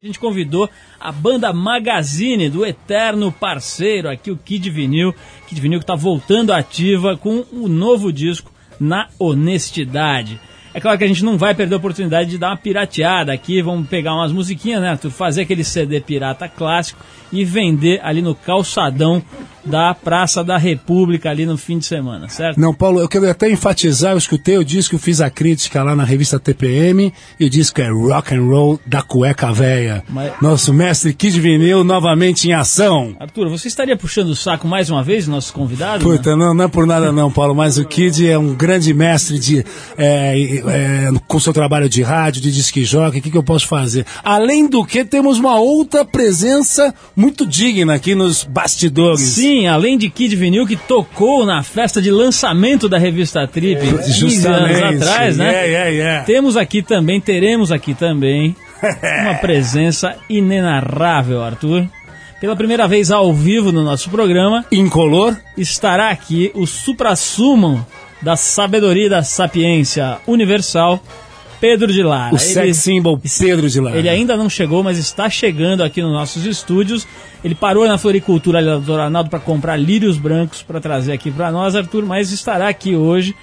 A gente convidou a banda Magazine do eterno parceiro aqui, o Kid Vinil. Kid Vinil que está voltando ativa com um novo disco, Na Honestidade. É claro que a gente não vai perder a oportunidade de dar uma pirateada aqui, vamos pegar umas musiquinhas, né, Arthur? Fazer aquele CD pirata clássico e vender ali no calçadão da Praça da República ali no fim de semana, certo? Não, Paulo, eu quero até enfatizar, eu escutei o disco, eu fiz a crítica lá na revista TPM, e o disco é Rock and Roll da cueca véia. Mas- Nosso mestre Kid Vinil novamente em ação. Arthur, você estaria puxando o saco mais uma vez, nossos convidados? né? Puta, não, não é por nada não, Paulo, mas o Kid é um grande mestre de, é, é, com seu trabalho de rádio, de disque jockey, o que, que eu posso fazer? Além do que, temos uma outra presença muito digna aqui nos bastidores. Sim, além de Kid Vinil, que tocou na festa de lançamento da revista Trip 15 anos atrás, né? É, é, é. Temos aqui também, teremos aqui também, uma presença inenarrável, Arthur. Pela primeira vez ao vivo no nosso programa, Incolor, estará aqui o supra-sumo da sabedoria e da sapiência universal, Pedro de Lara. o Ele- sex symbol Pedro de Lara. ele ainda não chegou, mas está chegando aqui nos nossos estúdios. Ele parou na floricultura ali do Dr. Arnaldo para comprar lírios brancos para trazer aqui para nós, Arthur, mas estará aqui hoje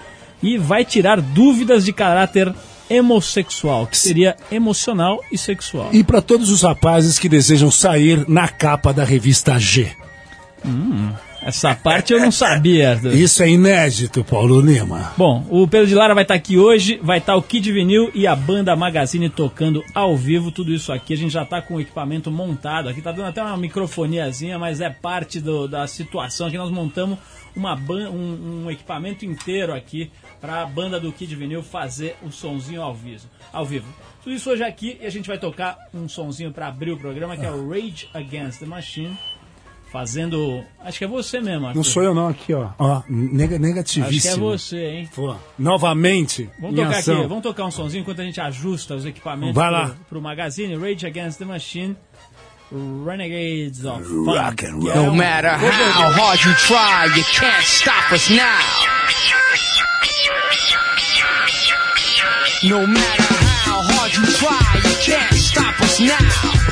e vai tirar dúvidas de caráter homossexual, que seria emocional e sexual. E para todos os rapazes que desejam sair na capa da revista G. Essa parte eu não sabia, Arthur. Isso é inédito, Paulo Lima. Bom, o Pedro de Lara vai estar aqui hoje, vai estar o Kid Vinil e a banda Magazine tocando ao vivo, tudo isso aqui. A gente já está com o equipamento montado aqui, tá dando até uma microfoniazinha, mas é parte do- da situação que nós montamos uma um, um equipamento inteiro aqui para a banda do Kid Vinil fazer o sonzinho ao vivo. Ao vivo. Tudo isso hoje aqui e a gente vai tocar um sonzinho para abrir o programa que é o Rage Against the Machine. Fazendo. Acho que é você mesmo, Arthur. Não sou eu não, aqui ó. Ó, nega- Acho que é negativíssimo. você, hein? Pô, novamente, Vamos em tocar ação. aqui, vamos tocar um sonzinho enquanto a gente ajusta os equipamentos Vai lá. Pro, pro magazine Rage Against the Machine Renegades of Fun. Rock and roll. No matter how hard you try, you can't stop us now. No matter how hard you try, you can't stop us now.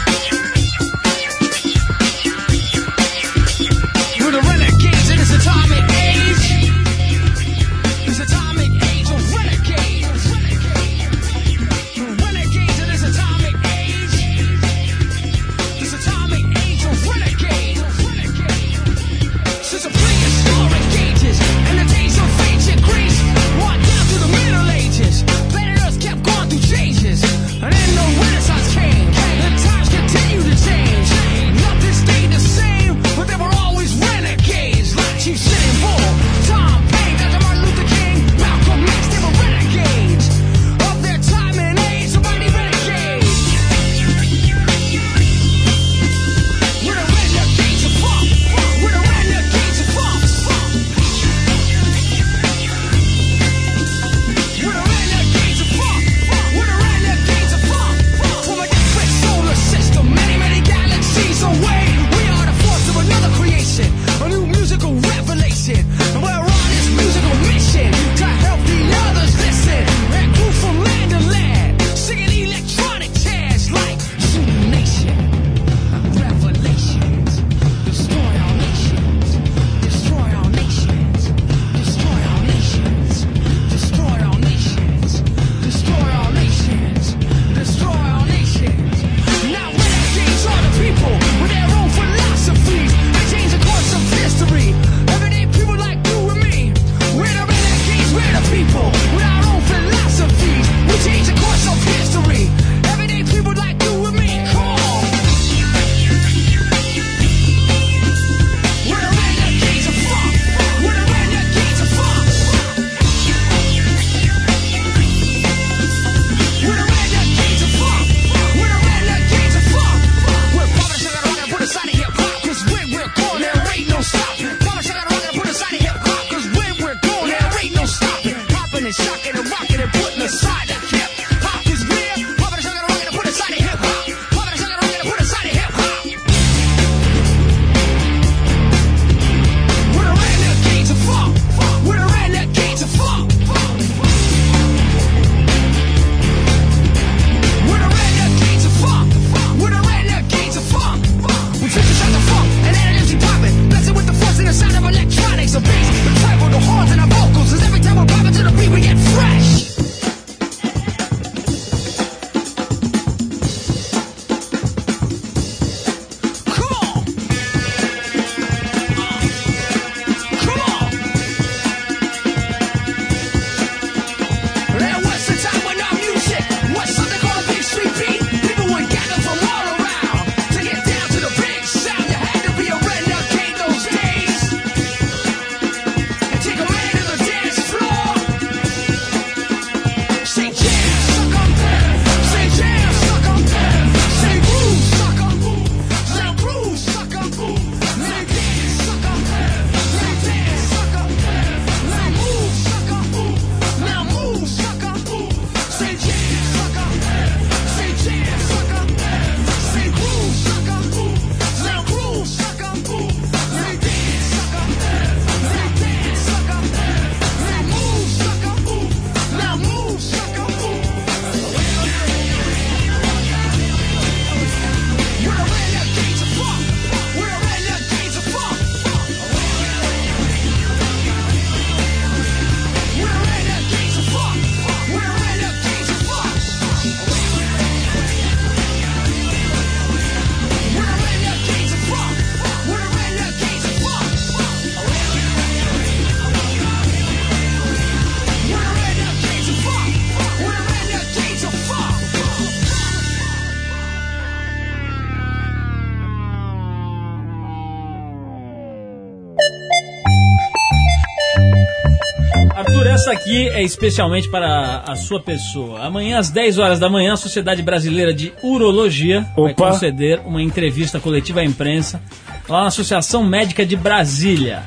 Aqui é especialmente para a sua pessoa. Amanhã, às 10 horas da manhã, a Sociedade Brasileira de Urologia vai Opa. conceder uma entrevista coletiva à imprensa lá na Associação Médica de Brasília.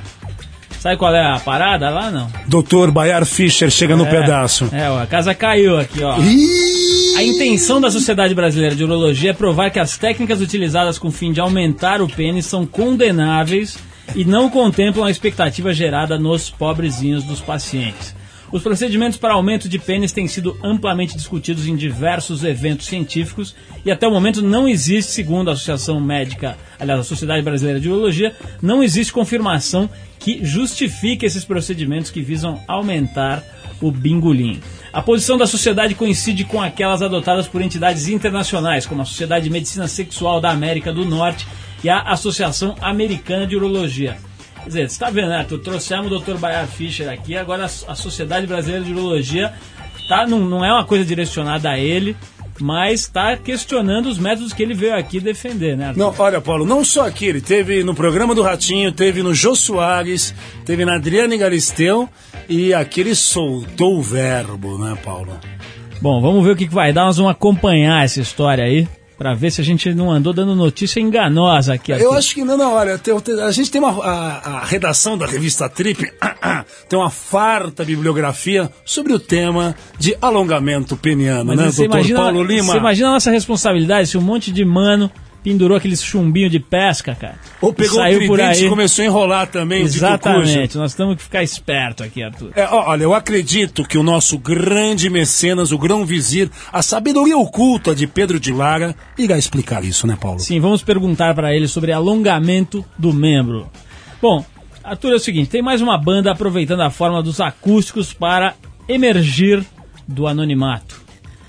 Sabe qual é a parada lá, não? Doutor Bayar Fischer chega no É, pedaço. É, ó, a casa caiu aqui, ó. A intenção da Sociedade Brasileira de Urologia é provar que as técnicas utilizadas com o fim de aumentar o pênis são condenáveis e não contemplam a expectativa gerada nos pobrezinhos dos pacientes. Os procedimentos para aumento de pênis têm sido amplamente discutidos em diversos eventos científicos e até o momento não existe, segundo a Associação Médica, aliás, a Sociedade Brasileira de Urologia, não existe confirmação que justifique esses procedimentos que visam aumentar o bingolim. A posição da sociedade coincide com aquelas adotadas por entidades internacionais, como a Sociedade de Medicina Sexual da América do Norte e a Associação Americana de Urologia. Quer dizer, você está vendo, né, Arthur? Trouxemos o Dr. Bayard Fischer aqui, agora a a Sociedade Brasileira de Urologia tá, não, não é uma coisa direcionada a ele, mas está questionando os métodos que ele veio aqui defender, né, Arthur? Não, olha, Paulo, não só aqui, ele teve no programa do Ratinho, teve no Jô Soares, teve na Adriane Galisteu e aqui ele soltou o verbo, né, Paulo? Bom, vamos ver o que que vai dar. Nós vamos acompanhar essa história aí pra ver se a gente não andou dando notícia enganosa aqui. Eu Arthur. acho que não, não, olha, tem- a gente tem uma. A, a redação da revista Trip tem uma farta bibliografia sobre o tema de alongamento peniano, Mas né, doutor imagina, Paulo Lima? você imagina a nossa responsabilidade se um monte de mano pendurou aquele chumbinho de pesca, cara. Ou pegou o saiu por tridente aí. e começou a enrolar também o. Exatamente. Nós temos que ficar esperto aqui, Arthur. É, olha, eu acredito que o nosso grande mecenas, o grão-vizir, a sabedoria oculta de Pedro de Lara, irá explicar isso, né, Paulo? Sim, vamos perguntar para ele sobre alongamento do membro. Bom, Arthur, é o seguinte, tem mais uma banda aproveitando a forma dos acústicos para emergir do anonimato.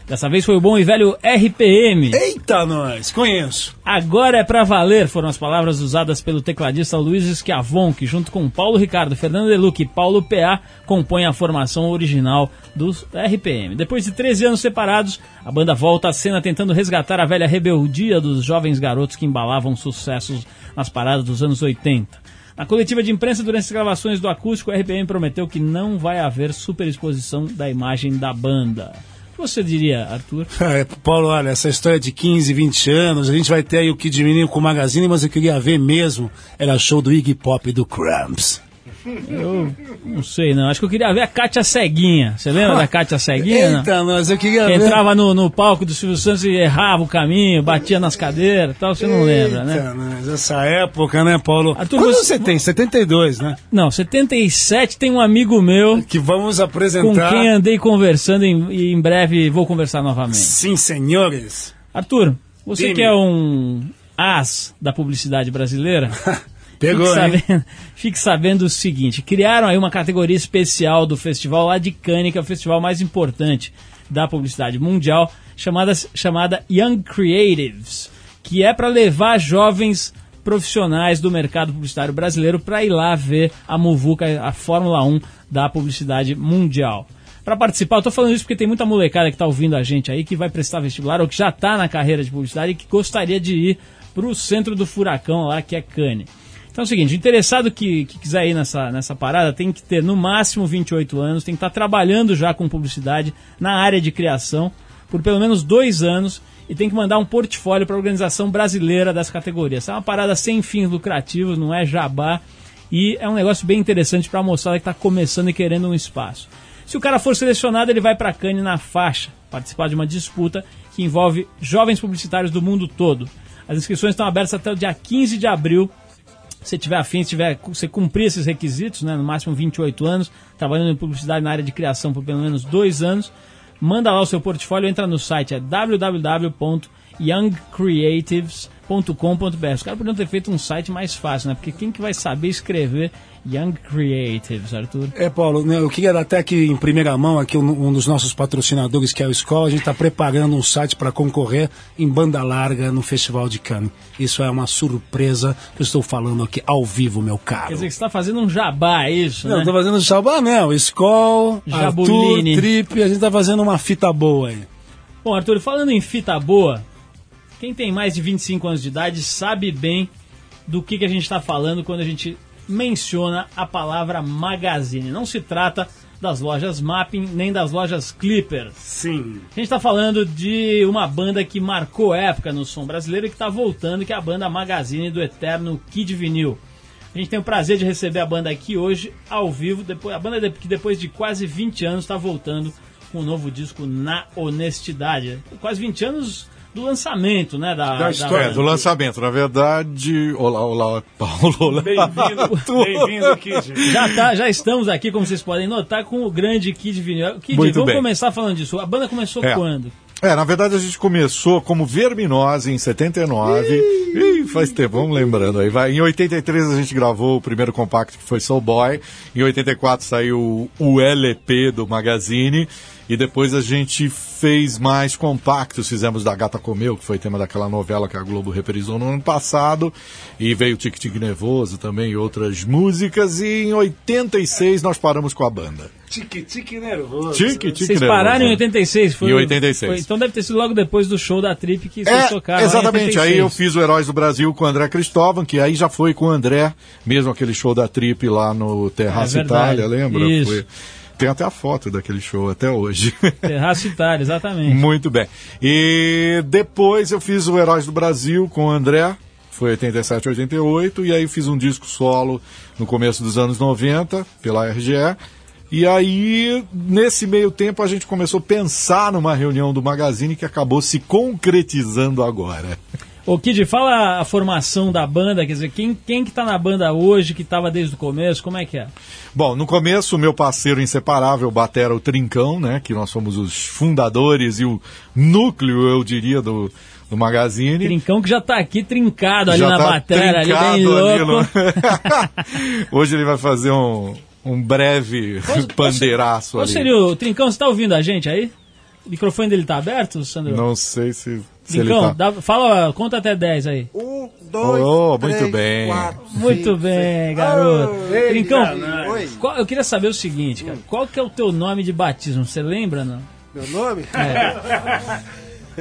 Dessa vez foi o bom e velho RPM. Eita, nós! Conheço. Agora é pra valer, foram as palavras usadas pelo tecladista Luiz Schiavon, que junto com Paulo Ricardo, Fernando Deluc e Paulo PA compõem a formação original dos RPM. Depois de 13 anos separados, a banda volta à cena tentando resgatar a velha rebeldia dos jovens garotos que embalavam sucessos nas paradas dos anos 80. Na coletiva de imprensa durante as gravações do acústico, o RPM prometeu que não vai haver superexposição da imagem da banda. Que você diria, Arthur? É, Paulo, olha, essa história de 15, 20 anos, a gente vai ter aí o Kid Menino com o Magazine, mas eu queria ver mesmo, era show do Iggy Pop e do Cramps. Eu não sei, não. Acho que eu queria ver a Kátia Ceguinha. Você lembra da Kátia Ceguinha? não? Eita, nós, eu queria Que ver... entrava no, no palco do Silvio Santos e errava o caminho, batia nas cadeiras e tal, você não lembra, né? Nós, essa época, né, Paulo? Arthur, Quando você- você tem? 72, né? Não, 77 tem um amigo meu Que vamos com apresentar... quem andei conversando em- e em breve vou conversar novamente. Sim, senhores. Arthur, você Dime. que é um as da publicidade brasileira, Pegou, fique, sabendo, fique sabendo o seguinte: criaram aí uma categoria especial do festival lá de Cannes, que é o festival mais importante da publicidade mundial, chamada, chamada Young Creatives, que é para levar jovens profissionais do mercado publicitário brasileiro para ir lá ver a Muvuca, a Fórmula 1 da publicidade mundial. Para participar, eu tô falando isso porque tem muita molecada que tá ouvindo a gente aí que vai prestar vestibular ou que já tá na carreira de publicidade e que gostaria de ir pro centro do furacão lá, que é Cannes. Então é o seguinte, o interessado que, que quiser ir nessa, nessa parada tem que ter no máximo 28 anos, tem que estar trabalhando já com publicidade na área de criação por pelo menos dois anos e tem que mandar um portfólio para a organização brasileira das categorias. É uma parada sem fins lucrativos, não é jabá e é um negócio bem interessante para a moçada que está começando e querendo um espaço. Se o cara for selecionado, ele vai para Cannes na faixa, participar de uma disputa que envolve jovens publicitários do mundo todo. As inscrições estão abertas até o dia 15 de abril se tiver afim, se tiver, você cumprir esses requisitos, né, no máximo 28 anos, trabalhando em publicidade na área de criação por pelo menos dois anos, manda lá o seu portfólio, entra no site, é www.youngcreatives.com.br. Os caras podiam ter feito um site mais fácil, né? Porque quem que vai saber escrever Young Creatives, Arthur? É, Paulo, né, eu queria dar até aqui em primeira mão, aqui um, um dos nossos patrocinadores, que é o Escola, a gente está preparando um site para concorrer em banda larga no Festival de Cannes. Isso é uma surpresa que eu estou falando aqui ao vivo, meu caro. Quer dizer que você está fazendo um jabá, é isso, Não, né? tô fazendo jabá, não. Skol, Arthur, Jabulini. Trip, a gente tá fazendo uma fita boa aí. Bom, Arthur, falando em fita boa, quem tem mais de 25 anos de idade sabe bem do que, que a gente está falando quando a gente menciona a palavra magazine. Não se trata das lojas Mapping, nem das lojas Clipper. Sim. A gente está falando de uma banda que marcou época no som brasileiro e que está voltando, que é a banda Magazine do eterno Kid Vinil. A gente tem o prazer de receber a banda aqui hoje, ao vivo. Depois, a banda que depois de quase 20 anos está voltando com um novo disco Na Honestidade. Quase 20 anos do lançamento, né? Da, Da história, É, do lançamento. Na verdade. Olá, olá, Paulo. Olá. Bem-vindo, bem-vindo, Kid. Já, tá, já estamos aqui, como vocês podem notar, com o grande Kid Vinil. Kid, Muito vamos bem. começar falando disso. A banda começou É. quando? É, na verdade a gente começou como Verminose em 79. Ih, faz tempo, vamos lembrando aí. Vai. Em 83 a gente gravou o primeiro compacto que foi Soul Boy. Em 84 saiu o LP do Magazine. E depois a gente fez mais compactos. Fizemos da Gata Comeu, que foi tema daquela novela que a Globo reprisou no ano passado. E veio Tic Tic Nervoso também e outras músicas. E em 86 nós paramos com a banda. Tique-tique nervoso. Tic Tic Vocês Nervoso. pararam em 86? Foi, Em 86. foi- então deve ter sido logo depois do show da Trip que vocês É, tocaram. exatamente. Aí 86. eu fiz o Heróis do Brasil com o André Cristóvão, que aí já foi com o André, mesmo aquele show da Trip lá no Terraço É. Itália, lembra? Isso. Foi- Tem até a foto daquele show até hoje. Terraço Itália, exatamente. Muito bem. E depois eu fiz o Heróis do Brasil com o André, foi 87, 88, e aí fiz um disco solo no começo dos anos 90, pela RGE. E aí, nesse meio tempo, a gente começou a pensar numa reunião do Magazine que acabou se concretizando agora. Ô Kid, fala a formação da banda, quer dizer, quem, quem que tá na banda hoje, que tava desde o começo, como é que é? Bom, no começo, o meu parceiro inseparável, Batera o Trincão, né? Que nós somos os fundadores e o núcleo, eu diria, do, do Magazine. Trincão que já tá aqui trincado ali Já na tá bateria, ali bem ali louco. no- Hoje ele vai fazer um, um breve pandeiraço Qual ali. seria o Trincão, você tá ouvindo a gente aí? O microfone dele tá aberto, Sandro? Não sei se, Trincão, tá... dá- fala, conta até 10 aí. Um, dois, Oh, três, muito bem. quatro, Muito cinco, bem, seis. garoto. Caralho. Oi, qual- eu queria saber o seguinte, cara. Qual que é o teu nome de batismo? Você lembra, não? meu nome? É.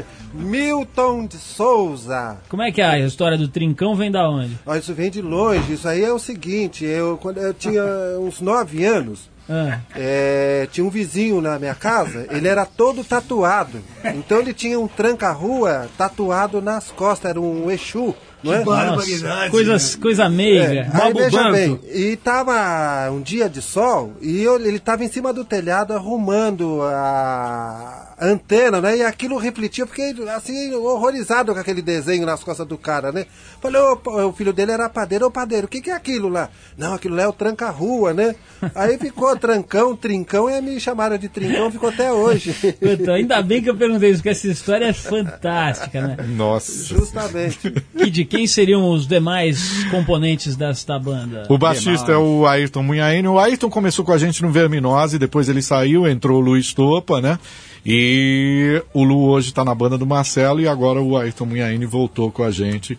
Milton de Souza. Como é que é a história do Trincão vem da onde? Ó, isso vem de longe. Isso aí é o seguinte: eu, quando eu tinha uns nove anos, Ah, é, tinha um vizinho na minha casa, ele era todo tatuado. Então ele tinha um tranca-rua tatuado nas costas, era um Exu, não é? nossa, coisas, coisa meiga. É, aí veja bem, e tava um dia de sol e eu- ele tava em cima do telhado arrumando a antena, né? E aquilo refletia, eu fiquei assim, horrorizado com aquele desenho nas costas do cara, né? Falei, o filho dele era padeiro, ô padeiro, o que, que é aquilo lá? Não, aquilo lá é o tranca-rua, né? Aí ficou trancão, trincão, e me chamaram de trincão, ficou até hoje. Puta, ainda bem que eu perguntei isso, porque essa história é fantástica, né? Nossa. Justamente. Kid, quem seriam os demais componentes desta banda? O baixista é o Ayrton Munhaine. O Ayrton começou com a gente no Verminose, depois ele saiu, entrou o Luiz Topa, né? E o Lu hoje está na banda do Marcelo e agora o Ayrton Munhaine voltou com a gente,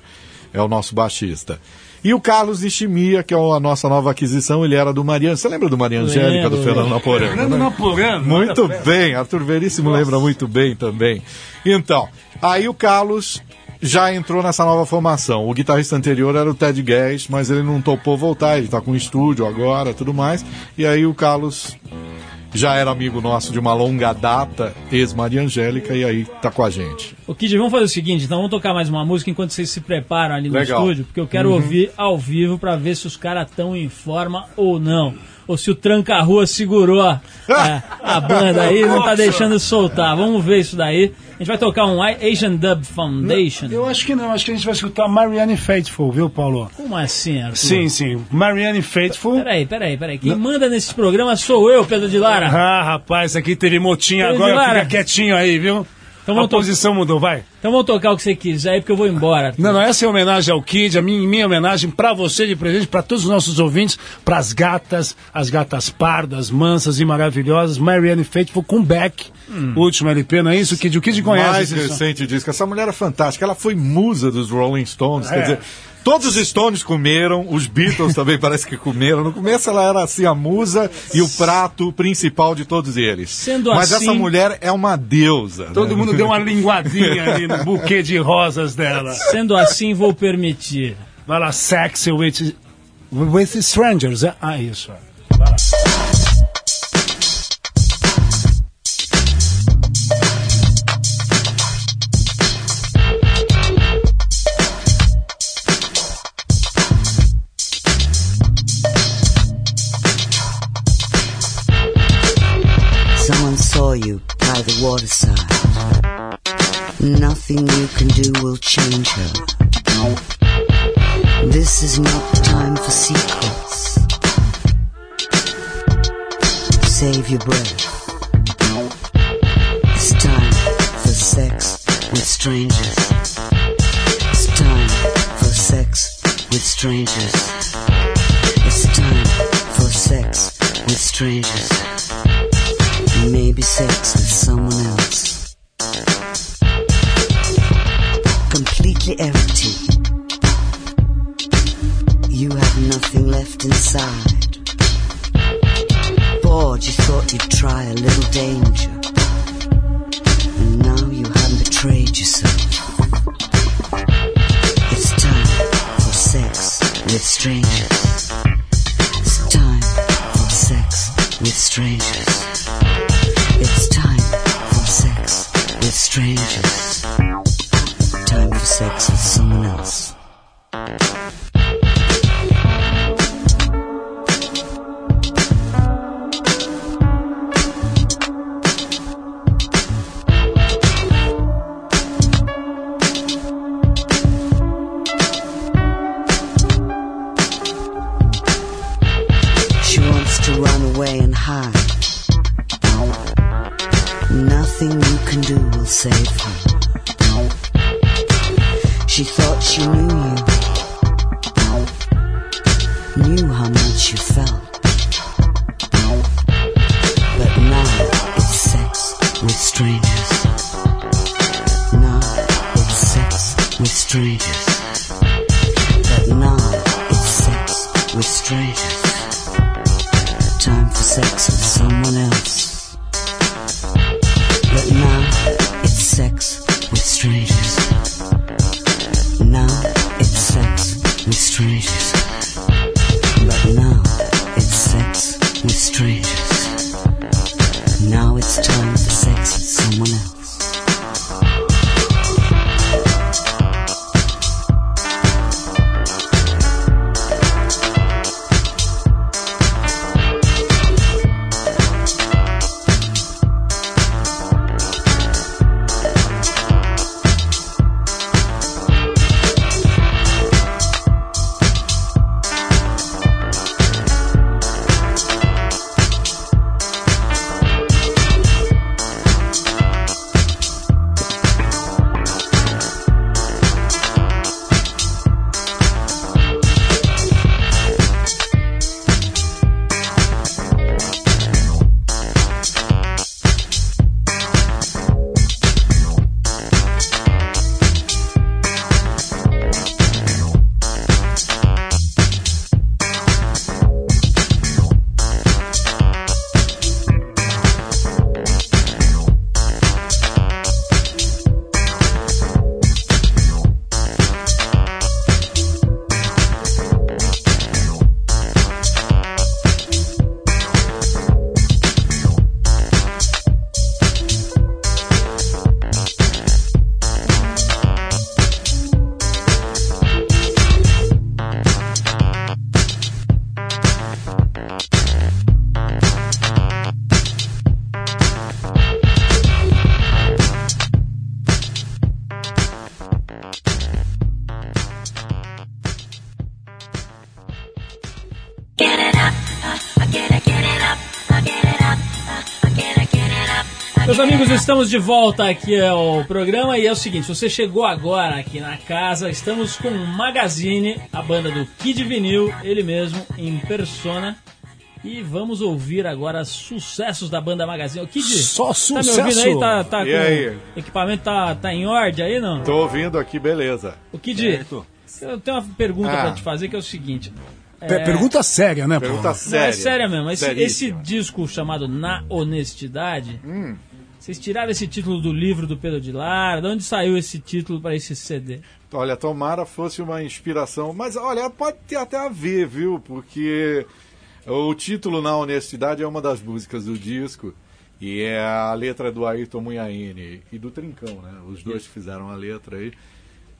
é o nosso baixista. E o Carlos Nishimiya, que é a nossa nova aquisição, ele era do Mariano. Você lembra do Maria Angélica, do Fernando. Naporano? Fernando né? Naporano. Muito bem, Arthur Veríssimo lembra muito bem também. Então, aí o Carlos já entrou nessa nova formação. O guitarrista anterior era o Ted Guedes, mas ele não topou voltar, ele tá com estúdio agora, tudo mais. E aí o Carlos já era amigo nosso de uma longa data, ex-Maria Angélica, e aí tá com a gente. O Kid, vamos fazer o seguinte, então vamos tocar mais uma música enquanto vocês se preparam ali no Legal. estúdio, porque eu quero ouvir ao vivo pra ver se os caras estão em forma ou não. Ou se o tranca-rua segurou a, é, a banda aí e não tá deixando soltar. Vamos ver isso daí. A gente vai tocar um Asian Dub Foundation. Eu acho que não, acho que a gente vai escutar Marianne Faithful, viu, Paulo? Como assim, Arthur? Sim, sim. Marianne Faithful. Peraí, peraí, peraí. Quem manda nesse programa sou eu, Pedro de Lara. Ah, rapaz, aqui teve motinha Pedro agora, fica quietinho aí, viu? Então a posição mudou, vai. Então vamos tocar o que você quiser aí, porque eu vou embora. Arthur. Não, não, essa é homenagem ao Kid, a minha, minha homenagem pra você de presente, pra todos os nossos ouvintes, pras gatas, as gatas pardas, mansas e maravilhosas, Marianne Faithful com Beck, o último LP, não é isso, Kid? O Kid conhece. Mais recente disco. Essa mulher é fantástica. Ela foi musa dos Rolling Stones. Quer É. dizer, todos os Stones comeram, os Beatles também parece que comeram. No começo ela era assim a musa e o prato principal de todos eles. Sendo Mas assim- essa mulher é uma deusa. Todo né? mundo deu uma linguadinha ali no buquê de rosas dela. Sendo assim, vou permitir. Vai lá, sexy with, with strangers. é? Ah, isso. Nothing you can do will change her. This is not the time for secrets. Save your breath. It's time for sex with strangers. It's time for sex with strangers. It's time for sex with strangers. Maybe sex to run away and hide. Nothing you can do will save her. She thought she knew you, knew how much you felt. But now it's sex with strangers. Now it's sex with strangers. Estamos de volta aqui ao programa e é o seguinte, se você chegou agora aqui na casa, estamos com o Magazine, a banda do Kid Vinil, ele mesmo, em persona. E vamos ouvir agora sucessos da banda Magazine. O Kid, Só tá me sucesso. ouvindo aí? Tá, tá E com aí? o equipamento tá, tá em ordem aí, não? Tô ouvindo aqui, beleza. O Kid, eu tenho uma pergunta Ah. pra te fazer que é o seguinte. Per- Pergunta séria, né, Pergunta Paulo? Não, séria. é séria mesmo. Esse, esse disco chamado Na Honestidade, Hum. Vocês tiraram esse título do livro do Pedro de Lara? De onde saiu esse título para esse CD? Olha, tomara fosse uma inspiração, mas olha, pode ter até a ver, viu? Porque o título Na Honestidade é uma das músicas do disco e é a letra do Ayrton Munhaine e do Trincão, né? Os dois fizeram a letra aí.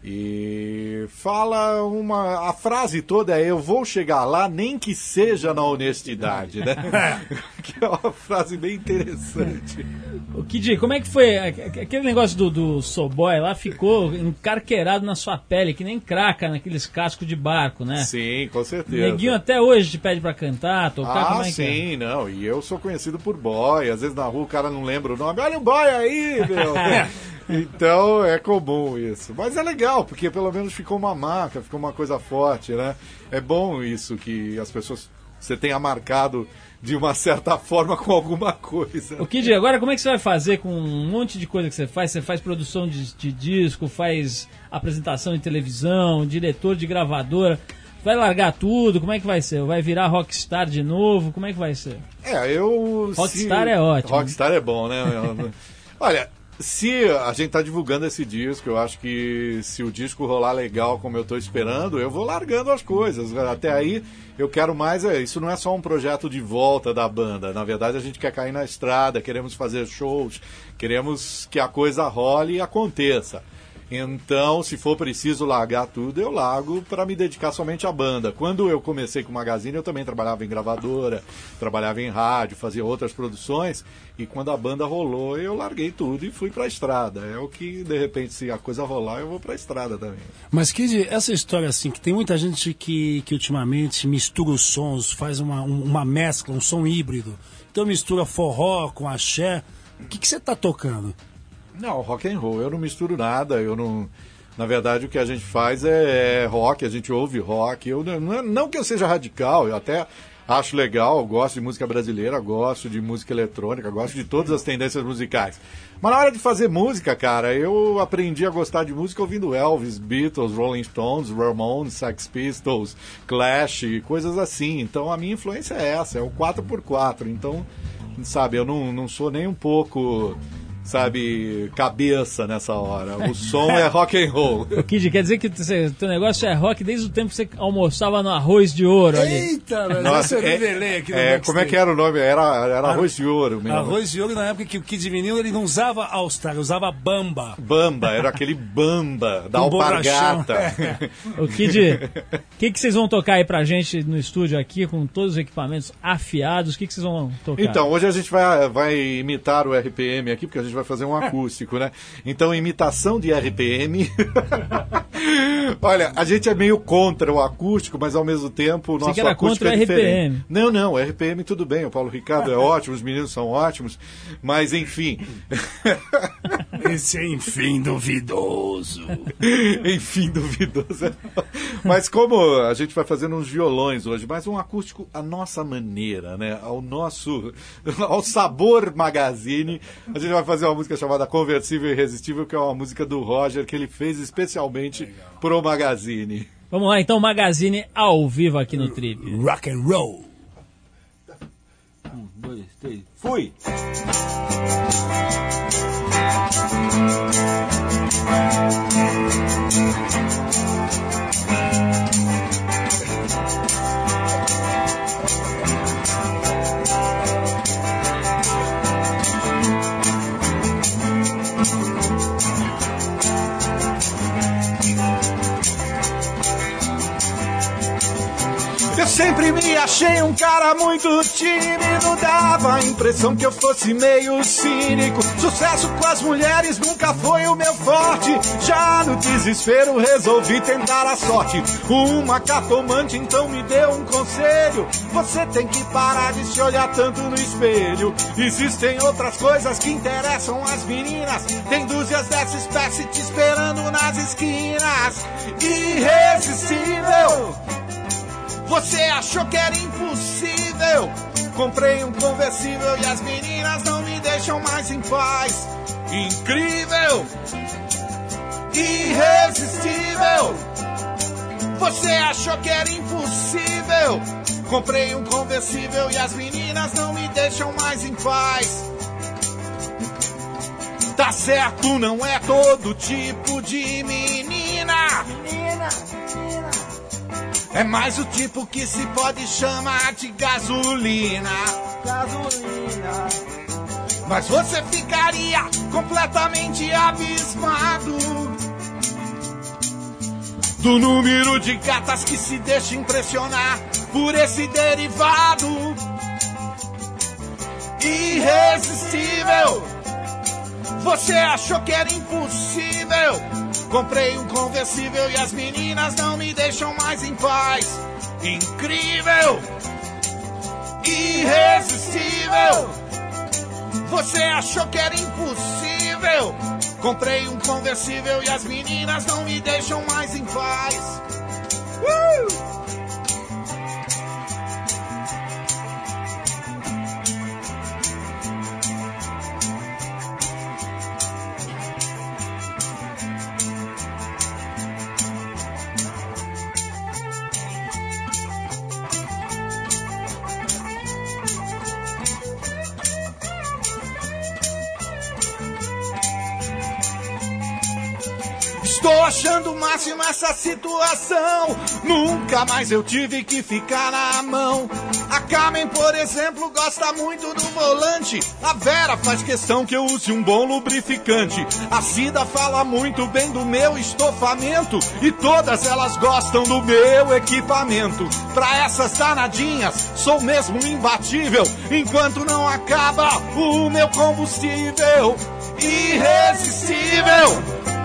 E fala uma. A frase toda é: Eu vou chegar lá, nem que seja na honestidade, né? que é uma frase bem interessante. O Kid, como é que foi? a- a- Aquele negócio do, do Soul Boy lá ficou encarqueirado na sua pele, que nem craca naqueles cascos de barco, né? Sim, com certeza. Neguinho até hoje te pede pra cantar, tocar, Ah, como é que sim, não. E eu sou conhecido por boy. Às vezes na rua o cara não lembra o nome. Olha o boy aí, meu. então é comum isso. Mas é legal, porque pelo menos ficou uma marca, ficou uma coisa forte, né? É bom isso que as pessoas. Você tenha marcado de uma certa forma com alguma coisa. O Kid, agora como é que você vai fazer com um monte de coisa que você faz? Você faz produção de, de disco, faz apresentação em televisão, diretor de gravadora. Vai largar tudo? Como é que vai ser? Vai virar rockstar de novo? Como é que vai ser? É, eu. Rockstar é ótimo. Rockstar é bom, né? Olha, se a gente tá divulgando esse disco, eu acho que se o disco rolar legal como eu tô esperando, eu vou largando as coisas. Até aí, eu quero mais. É, isso não é só um projeto de volta da banda. Na verdade, a gente quer cair na estrada, queremos fazer shows, queremos que a coisa role e aconteça. Então, se for preciso largar tudo, eu largo para me dedicar somente à banda. Quando eu comecei com o Magazine, eu também trabalhava em gravadora, trabalhava em rádio, fazia outras produções. E quando a banda rolou, eu larguei tudo e fui para a estrada. É o que, de repente, se a coisa rolar, eu vou para a estrada também. Mas, Kid, essa história assim, que tem muita gente que, que ultimamente mistura os sons, faz uma, um- uma mescla, um som híbrido. Então mistura forró com axé. O que que você tá tocando? Não, rock and roll, eu não misturo nada, eu não. Na verdade, o que a gente faz é, é rock, a gente ouve rock. Eu, não, não que eu seja radical, eu até acho legal, gosto de música brasileira, gosto de música eletrônica, gosto de todas as tendências musicais. Mas na hora de fazer música, cara, eu aprendi a gostar de música ouvindo Elvis, Beatles, Rolling Stones, Ramones, Sex Pistols, Clash, coisas assim. Então a minha influência é essa, é o 4x4. Então, sabe, eu não, não sou nem um pouco, sabe, cabeça nessa hora. O som é rock and roll. O Kid, quer dizer que teu negócio é rock desde o tempo que você almoçava no arroz de ouro ali. Eita, mas Nossa, eu é- revelei aqui no é, como é que era o nome? Era, era arroz de ouro mesmo. Arroz de ouro na época que o Kid Vinil ele não usava All-Star, ele usava Bamba. Bamba, era aquele bamba da Um alpargata. O Kid, o que, que vocês vão tocar aí pra gente no estúdio aqui, com todos os equipamentos afiados? O que, que vocês vão tocar? Então, hoje a gente vai, vai imitar o RPM aqui, porque a gente vai fazer um acústico, né? Então, imitação de RPM. Olha, a gente é meio contra o acústico, mas ao mesmo tempo o nosso acústico contra é o RPM. diferente. Não, não, RPM tudo bem, o Paulo Ricardo é ótimo, os meninos são ótimos, mas enfim. Esse é, enfim, duvidoso. Enfim, duvidoso. Mas como a gente vai fazendo uns violões hoje, mas um acústico à nossa maneira, né? Ao nosso, ao sabor magazine, a gente vai fazer uma música chamada Conversível e Irresistível, que é uma música do Roger que ele fez especialmente pro magazine. Vamos lá então, Magazine ao vivo aqui no Trip. Rock and roll. Fui! Achei um cara muito tímido, dava a impressão que eu fosse meio cínico. Sucesso com as mulheres nunca foi o meu forte. Já no desespero resolvi tentar a sorte. Uma cartomante então me deu um conselho: você tem que parar de se olhar tanto no espelho. Existem outras coisas que interessam as meninas. Tem dúzias dessa espécie te esperando nas esquinas. Irresistível. Você achou que era impossível? Comprei um conversível e as meninas não me deixam mais em paz. Incrível! Irresistível! Você achou que era impossível? Comprei um conversível e as meninas não me deixam mais em paz. Tá certo, não é todo tipo de menina. Menina. É mais o tipo que se pode chamar de gasolina. Gasolina. Mas você ficaria completamente abismado do número de gatas que se deixa impressionar por esse derivado irresistível. Você achou que era impossível? Comprei um conversível e as meninas não me deixam mais em paz. Incrível! Irresistível! Você achou que era impossível? Comprei um conversível e as meninas não me deixam mais em paz. Uh! Estou achando máximo essa situação. Nunca mais eu tive que ficar na mão. A Carmen, por exemplo, gosta muito do volante. A Vera faz questão que eu use um bom lubrificante. A Cida fala muito bem do meu estofamento. E todas elas gostam do meu equipamento. Pra essas danadinhas, sou mesmo imbatível. Enquanto não acaba o meu combustível. Irresistível!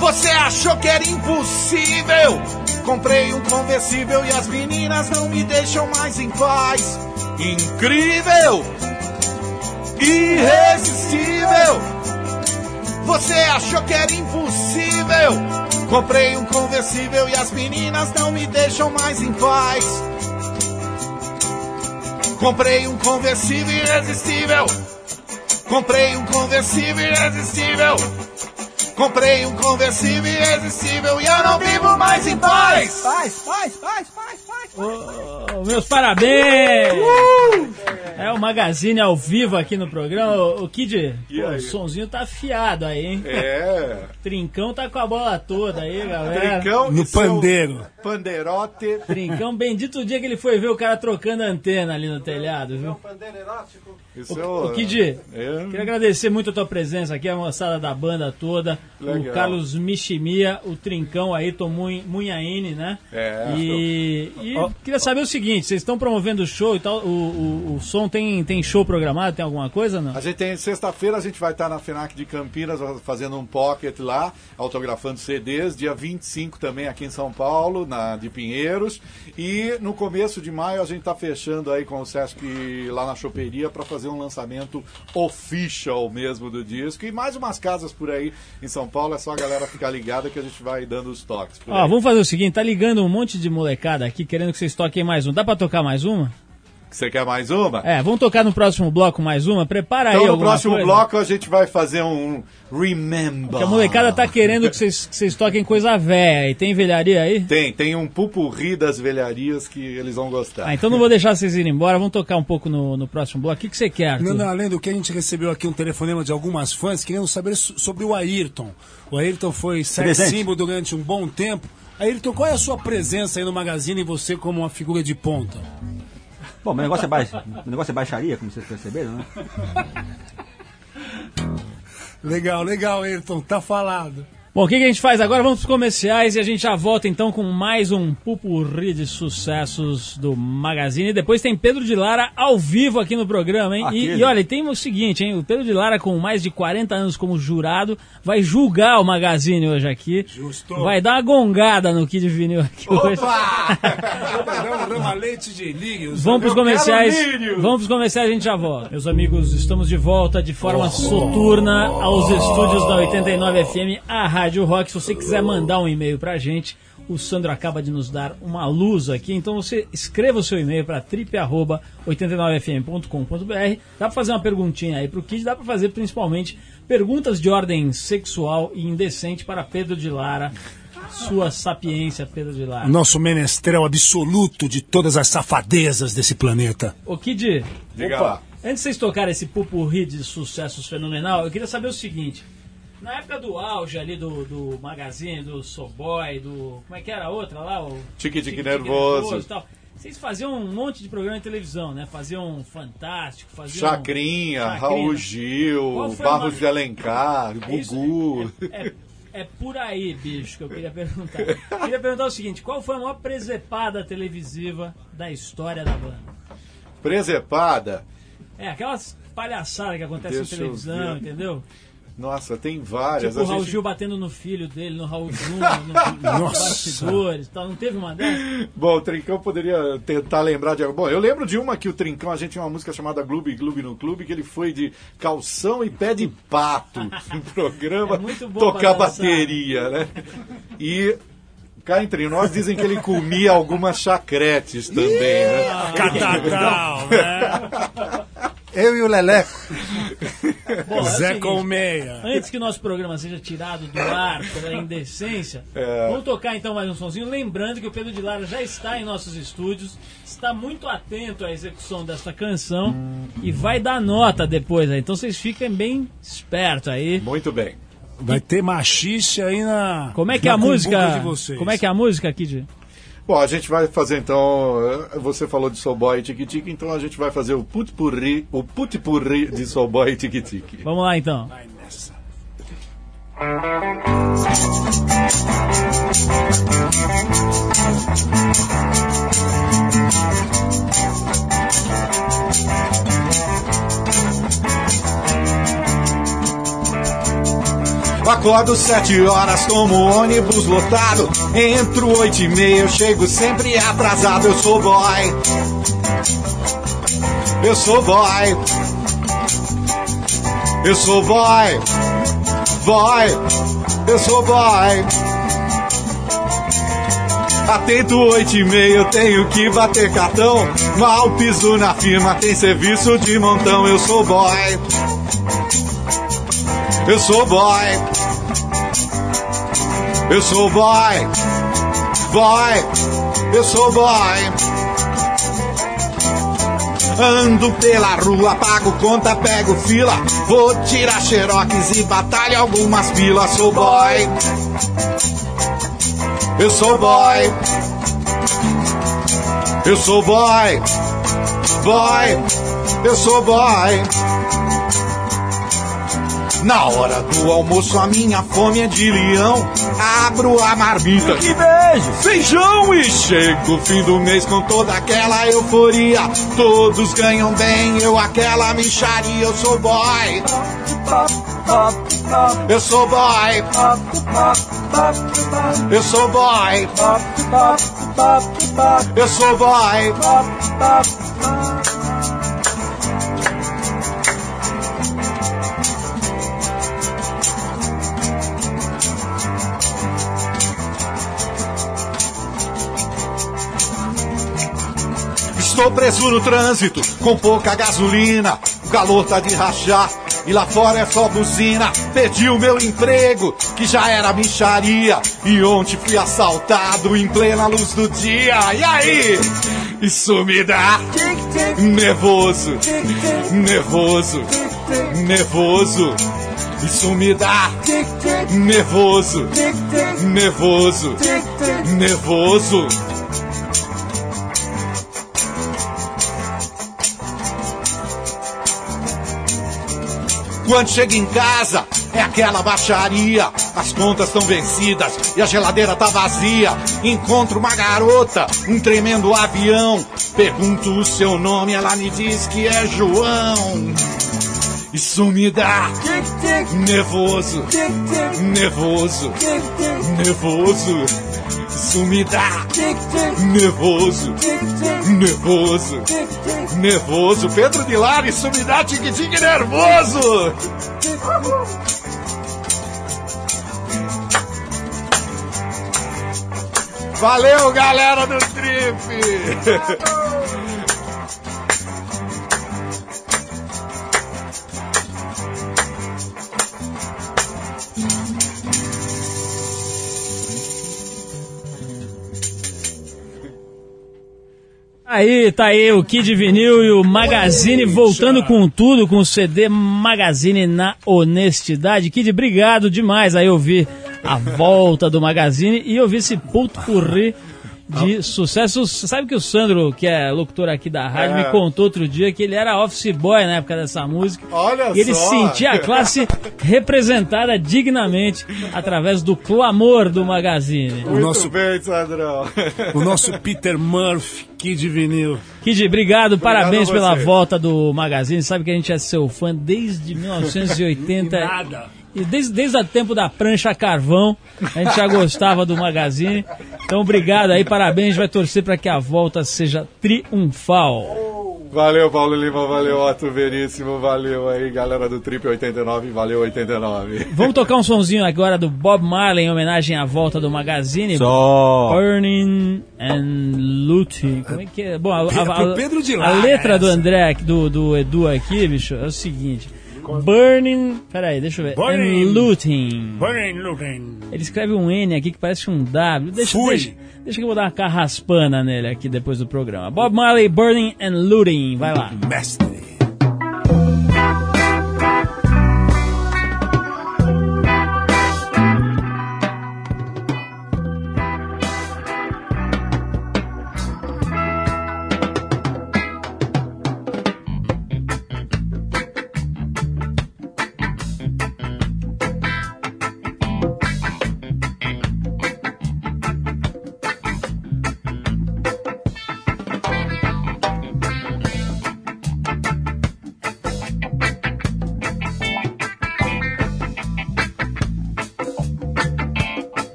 Você achou que era impossível? Comprei um conversível e as meninas não me deixam mais em paz. Incrível! Irresistível! Você achou que era impossível? Comprei um conversível e as meninas não me deixam mais em paz. Comprei um conversível irresistível. Comprei um conversível irresistível. Comprei um conversível irresistível e eu não vivo mais em paz. Faz, faz, faz, faz, faz. Ô, meus parabéns! É o Magazine ao vivo aqui no programa. O, o Kid, pô, aí? o sonzinho tá afiado aí, hein? É. Trincão tá com a bola toda aí, galera. Trincão No pandeiro. Pandeirote. Trincão, bendito o dia que ele foi ver o cara trocando a antena ali no telhado, viu? Pandeiro erótico. Isso O Kid, É. queria agradecer muito a tua presença aqui, a moçada da banda toda, o Legal. Carlos Michimia, o Trincão Ayrton Mun- Munhaine, né? É. E, e queria saber o seguinte, vocês estão promovendo o show e tal, o, o, o som tem, tem show programado, tem alguma coisa, não? A gente tem sexta-feira a gente vai estar na FENAC de Campinas fazendo um pocket lá, autografando CDs, dia 25 também aqui em São Paulo, na de Pinheiros, e no começo de maio a gente está fechando aí com o Sesc lá na choperia para fazer um lançamento official mesmo do disco e mais umas casas por aí em São Paulo, é só a galera ficar ligada que a gente vai dando os toques. aí. vamos fazer o seguinte, tá ligando um monte de molecada aqui querendo que vocês toquem mais um. Dá pra tocar mais uma? Você quer mais uma? É, vamos tocar no próximo bloco mais uma? Prepara aí Então no próximo coisa. bloco a gente vai fazer um Remember. Porque a molecada tá querendo que vocês, que vocês toquem coisa velha. E tem velharia aí? Tem, tem um pupurri das velharias que eles vão gostar. Ah, então não vou deixar vocês irem embora. Vamos tocar um pouco no, no próximo bloco. O que, que você quer, Arthur? Não, não, além do que a gente recebeu aqui um telefonema de algumas fãs querendo saber so- sobre o Ayrton. O Ayrton foi sex symbol durante um bom tempo. Ayrton, qual é a sua presença aí no Magazine e você como uma figura de ponta? Bom, meu negócio é, ba... meu negócio é baixaria, como vocês perceberam, né? Legal, legal, Ayrton, tá falado. Bom, o que, que a gente faz agora? Vamos pros comerciais e a gente já volta então com mais um pupurri de sucessos do Magazine. Depois tem Pedro de Lara ao vivo aqui no programa, hein? E, e olha, tem o seguinte, hein? O Pedro de Lara, com mais de 40 anos como jurado, vai julgar o Magazine hoje aqui. Justo. Vai dar uma gongada no Kid Vinil aqui hoje. Rama, rama leite de. Vamos Eu quero comerciais. Vamos pros comerciais e a gente já volta. Meus amigos, estamos de volta de forma soturna aos estúdios da 89 FM, a Rádio Rock. Se você quiser mandar um e-mail pra gente, o Sandro acaba de nos dar uma luz aqui, então você escreva o seu e-mail para trip@89fm.com.br. Dá pra fazer uma perguntinha aí pro Kid, dá pra fazer principalmente perguntas de ordem sexual e indecente para Pedro de Lara. Sua sapiência, Pedro de Lara. Nosso menestrel absoluto de todas as safadezas desse planeta. Ô Kid, Diga lá. Antes de vocês tocarem esse pupurri de sucessos fenomenal, eu queria saber o seguinte. Na época do auge ali do, do Magazine, do Soboy, do... Como é que era a outra lá? O Tique Tique Nervoso. e tal. Vocês faziam um monte de programa de televisão, né? Faziam Fantástico, faziam... Chacrinha, Chacrinha. Raul Gil, Barros uma- de Alencar, É Gugu. é- é- É por aí, bicho, que eu queria perguntar. queria perguntar o seguinte: qual foi a maior presepada televisiva da história da banda? Presepada. É, aquelas palhaçadas que acontecem na eu televisão, entendeu? Nossa, tem várias. Tipo o Raul gente- Gil batendo no filho dele, no Raul Júnior, no, nos Nossa. bastidores e tal. Não teve uma dessas? Bom, o Trincão poderia tentar lembrar de. Bom, eu lembro de uma que o Trincão, a gente tinha uma música chamada Gloob Gloob no Clube, que ele foi de calção e pé de pato no programa É muito bom tocar bateria, né? E cá entre nós dizem que ele comia algumas chacretes também, né? Catatal, né? Eu e o Leleco. Bom, é o Zé seguinte, Colmeia. Antes que o nosso programa seja tirado do ar pela indecência, vamos tocar então mais um sonzinho. Lembrando que o Pedro de Lara já está em nossos estúdios, está muito atento à execução desta canção e vai dar nota depois. Aí. Então vocês fiquem bem espertos aí. Muito bem. Vai ter machixe aí na. Como é que é a música? De vocês. Como é que é a música aqui, de Bom, a gente vai fazer então. eh, Você falou de Soul Boy e Tiki Tiki, então a gente vai fazer o putpurri, o putpurri de Soul Boy e Tiki Tiki. Vamos lá então. Vai nessa. Acordo sete horas, tomo ônibus lotado. Entro oito e meia, eu chego sempre atrasado. Eu sou boy. Eu sou boy. Eu sou boy. Boy. Eu sou boy. Atento oito e meia, eu tenho que bater cartão. Mal piso na firma, tem serviço de montão. Eu sou boy. Eu sou boy. Eu sou boy. Boy. Eu sou boy. Ando pela rua, pago conta, pego fila. Vou tirar xerox e batalha algumas pilas. Sou boy. Eu sou boy. Eu sou boy. Boy. Eu sou boy. Na hora do almoço a minha fome é de leão. Abro a marmita. Que beijo! Feijão e chego fim do mês com toda aquela euforia. Todos ganham bem, eu aquela micharia. Eu sou boy. Eu sou boy. Eu sou boy. Eu sou boy. Preso no trânsito, com pouca gasolina. O calor tá de rachar e lá fora é só buzina. Perdi o meu emprego, que já era micharia. E ontem fui assaltado em plena luz do dia. E aí? Isso me dá nervoso, nervoso, nervoso. Isso me dá nervoso, nervoso, nervoso. Quando chega em casa, é aquela baixaria. As contas estão vencidas e a geladeira tá vazia. Encontro uma garota, um tremendo avião. Pergunto o seu nome, ela me diz que é João. Isso me dá nervoso, nervoso, nervoso. Isso me dá nervoso, nervoso, nervoso. Pedro de Lara, isso me dá tique-tique nervoso. Valeu, galera do Trip! Aí, tá aí o Kid Vinil e o Magazine voltando com tudo, com o CD Magazine na honestidade. Kid, obrigado demais aí ouvir a volta do Magazine e ouvir esse putpurri de sucesso. Você sabe que o Sandro, que é locutor aqui da rádio, É. me contou outro dia que ele era office boy na época dessa música. Olha E ele só. sentia a classe representada dignamente através do clamor do Magazine. Muito nosso- bem, Sandrão. O nosso Peter Murphy, Kid Vinil. Kid, obrigado, parabéns a pela volta do Magazine. Sabe que a gente é seu fã desde 1980. Nada. E desde, desde o tempo da prancha a carvão, a gente já gostava do Magazine. Então, obrigado aí, parabéns. A vai torcer para que a volta seja triunfal. Valeu, Paulo Lima, valeu, Otto Veríssimo, valeu aí, galera do Trip 89, valeu 89. Vamos tocar um sonzinho agora do Bob Marley em homenagem à volta do Magazine. Só. Burning and Looting. Como é que é? Bom, a, a- Pro Pedro de a Lara, letra do essa. André, do, do Edu aqui, bicho, é o seguinte. Burning. Peraí, deixa eu ver. Burning. And Looting. Burning, looting. Ele escreve um N aqui que parece um W. Deixa, Fui. deixa, deixa que eu vou dar uma carraspana nele aqui depois do programa. Bob Marley, Burning and Looting. Vai lá. Mestre.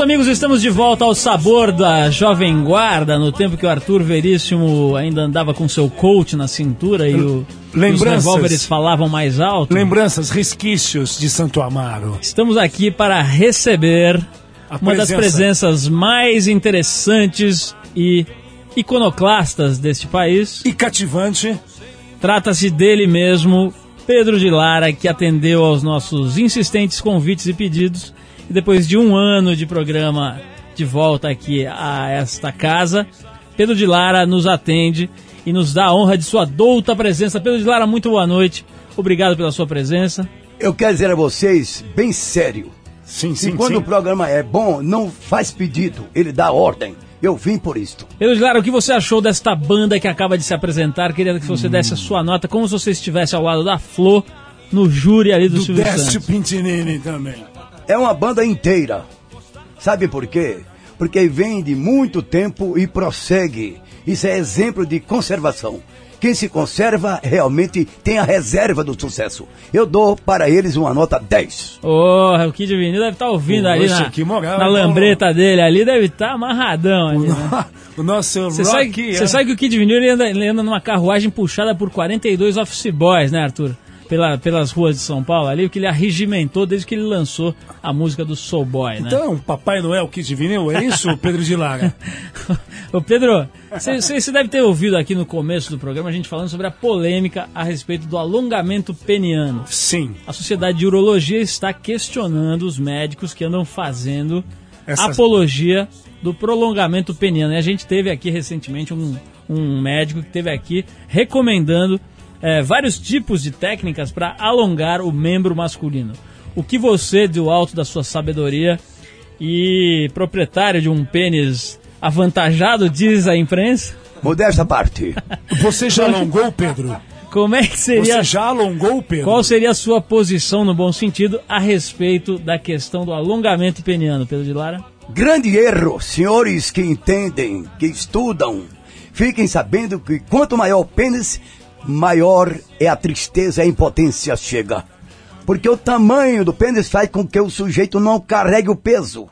Meus amigos, estamos de volta ao sabor da Jovem Guarda, no tempo que o Arthur Veríssimo ainda andava com seu coach na cintura e o, os Lembranças. revólveres falavam mais alto. Lembranças, resquícios de Santo Amaro. Estamos aqui para receber uma das presença. presenças mais interessantes e iconoclastas deste país. E cativante. Trata-se dele mesmo, Pedro de Lara, que atendeu aos nossos insistentes convites e pedidos. E depois de um ano de programa de volta aqui a esta casa, Pedro de Lara nos atende e nos dá a honra de sua douta presença. Pedro de Lara, muito boa noite. Obrigado pela sua presença. Eu quero dizer a vocês, bem sério, Sim, e sim, quando sim. o programa é bom, não faz pedido, ele dá ordem. Eu vim por isto. Pedro de Lara, o que você achou desta banda que acaba de se apresentar? Queria que você desse a sua nota, como se você estivesse ao lado da Flor, no júri ali do, Do Silvio Décio Santos. Pintinini também. É uma banda inteira. Sabe por quê? Porque vem de muito tempo e prossegue. Isso é exemplo de conservação. Quem se conserva realmente tem a reserva do sucesso. Eu dou para eles uma nota 10. Oh, o Kid Vinil deve estar ouvindo ali Poxa, na, que moral, na lambreta dele ali, deve estar amarradão ali, né? o nosso Você sabe, é- sabe que o Kid Vinil ele anda, ele anda numa carruagem puxada por 42 office boys, né, Arthur? Pela, pelas ruas de São Paulo ali, o que ele arregimentou desde que ele lançou a música do Soul Boy, né? Então, Papai Noel Kid Vinil, é isso, Pedro de Lara? Ô Pedro, você você deve ter ouvido aqui no começo do programa a gente falando sobre a polêmica a respeito do alongamento peniano. Sim. A Sociedade de Urologia está questionando os médicos que andam fazendo Essa- apologia do prolongamento peniano. E a gente teve aqui recentemente um, um médico que teve aqui recomendando eh, vários tipos de técnicas para alongar o membro masculino. O que você, do alto da sua sabedoria e proprietário de um pênis avantajado, diz a imprensa, Modesta parte. Você já alongou, Pedro? como é que seria Você já alongou, Pedro? Qual seria a sua posição, no bom sentido, a respeito da questão do alongamento peniano, Pedro de Lara? Grande erro, senhores que entendem, que estudam, fiquem sabendo que quanto maior o pênis, maior é a tristeza e a impotência chega. Porque o tamanho do pênis faz com que o sujeito não carregue o peso.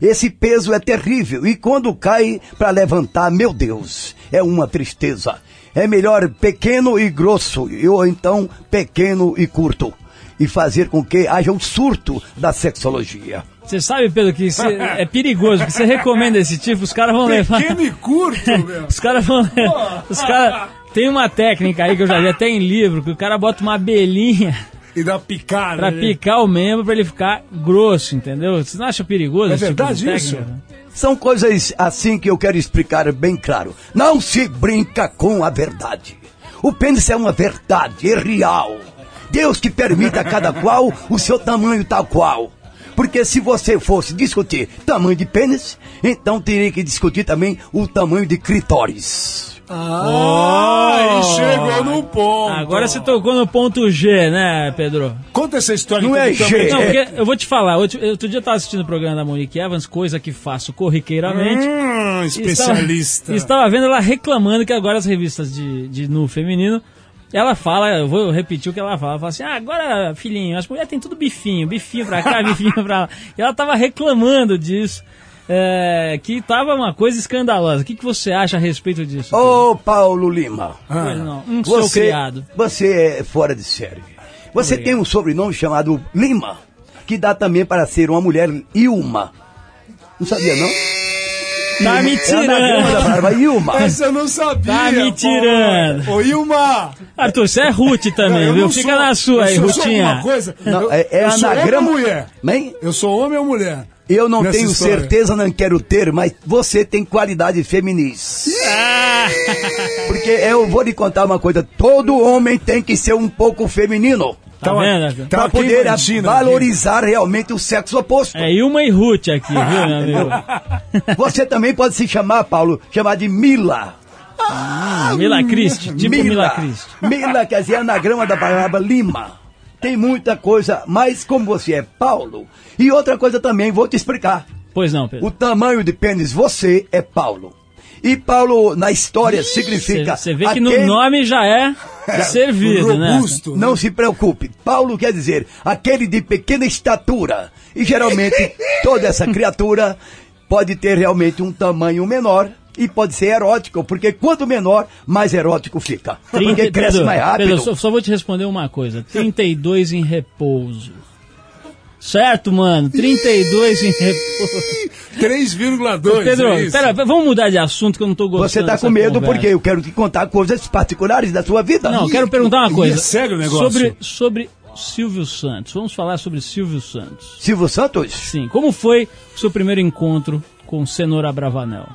Esse peso é terrível e quando cai para levantar, meu Deus, é uma tristeza. É melhor pequeno e grosso, e- ou então pequeno e curto, e fazer com que haja um surto da sexologia. Você sabe, Pedro, que isso é perigoso, que você recomenda esse tipo, os caras vão levar. Pequeno e curto, meu. Os caras vão. Os caras. Tem uma técnica aí que eu já vi até em livro, que o cara bota uma abelhinha E dá picada. pra né? picar o membro pra ele ficar grosso, entendeu? Você não acha perigoso É tipo de verdade isso? técnica? São coisas assim que eu quero explicar bem claro. Não se brinca com a verdade. O pênis é uma verdade, é real. Deus que permita a cada qual o seu tamanho tal qual. Porque se você fosse discutir tamanho de pênis, então teria que discutir também o tamanho de clitóris. Ah, aí chegou no ponto. Agora você tocou no ponto G, né, Pedro? Conta essa história. Não é G. Não, porque eu vou te falar, outro, outro dia eu tava assistindo o programa da Monique Evans, coisa que faço corriqueiramente. Hum, E especialista. Estava, estava vendo ela reclamando que agora as revistas de, de nu feminino, ela fala, eu vou repetir o que ela fala, ela fala assim, ah, agora, filhinho, as mulheres têm tudo bifinho, bifinho pra cá, bifinho pra lá. E ela tava reclamando disso, é, que tava uma coisa escandalosa. O que, que você acha a respeito disso? Ô, Paulo Lima. Pois não, um seu Você, criado. você é fora de série. Você Obrigado. tem um sobrenome chamado Lima, que dá também para ser uma mulher Ilma. Não sabia, não? Tá me É tirando. palavra Ilma. Essa eu não sabia. Tá me pô. tirando. Ô, Ilma. Arthur, você é Ruth também, eu viu? não Fica sou- na sua aí, sou- sou Rutinha. Não, Eu- é, é eu sou anagrama. homem ou mulher? Bem, Eu sou homem ou mulher? Eu não Nessa tenho história. certeza, não quero ter, mas você tem qualidade feminis. Ah, Porque eu vou lhe contar uma coisa: todo homem tem que ser um pouco feminino. tá uma- vendo? Tá Para uma poder valorizar realmente o sexo oposto. É Ilma e Ruth aqui, viu, meu amigo? Você também pode se chamar, Paulo, chamar de Mila. Mila Christ, tipo Mila, Christ. Mila quer dizer anagrama da palavra Lima. Tem muita coisa, mas como você é Paulo, e outra coisa também, vou te explicar. Pois não, Pedro. O tamanho de pênis, você é Paulo. E Paulo, na história, significa. Você vê que no aquele- nome já é. servido, né? Robusto. Não se preocupe. Paulo quer dizer aquele de pequena estatura. E geralmente toda essa criatura pode ter realmente um tamanho menor e pode ser erótico, porque quanto menor, mais erótico fica. Porque cresce Pedro, mais rápido. Pedro, só, só vou te responder uma coisa. 32 em repouso. Certo, mano? 32 em repouso. 3,2. Pedro, é pera, vamos mudar de assunto que eu não tô gostando Você tá com medo conversa. porque eu quero te contar coisas particulares da sua vida. Não, eu quero perguntar uma E é coisa. sério o negócio? Sobre, sobre Silvio Santos. Vamos falar sobre Silvio Santos. Silvio Santos, Sim. Como foi o seu primeiro encontro com Cenoura Bravanel?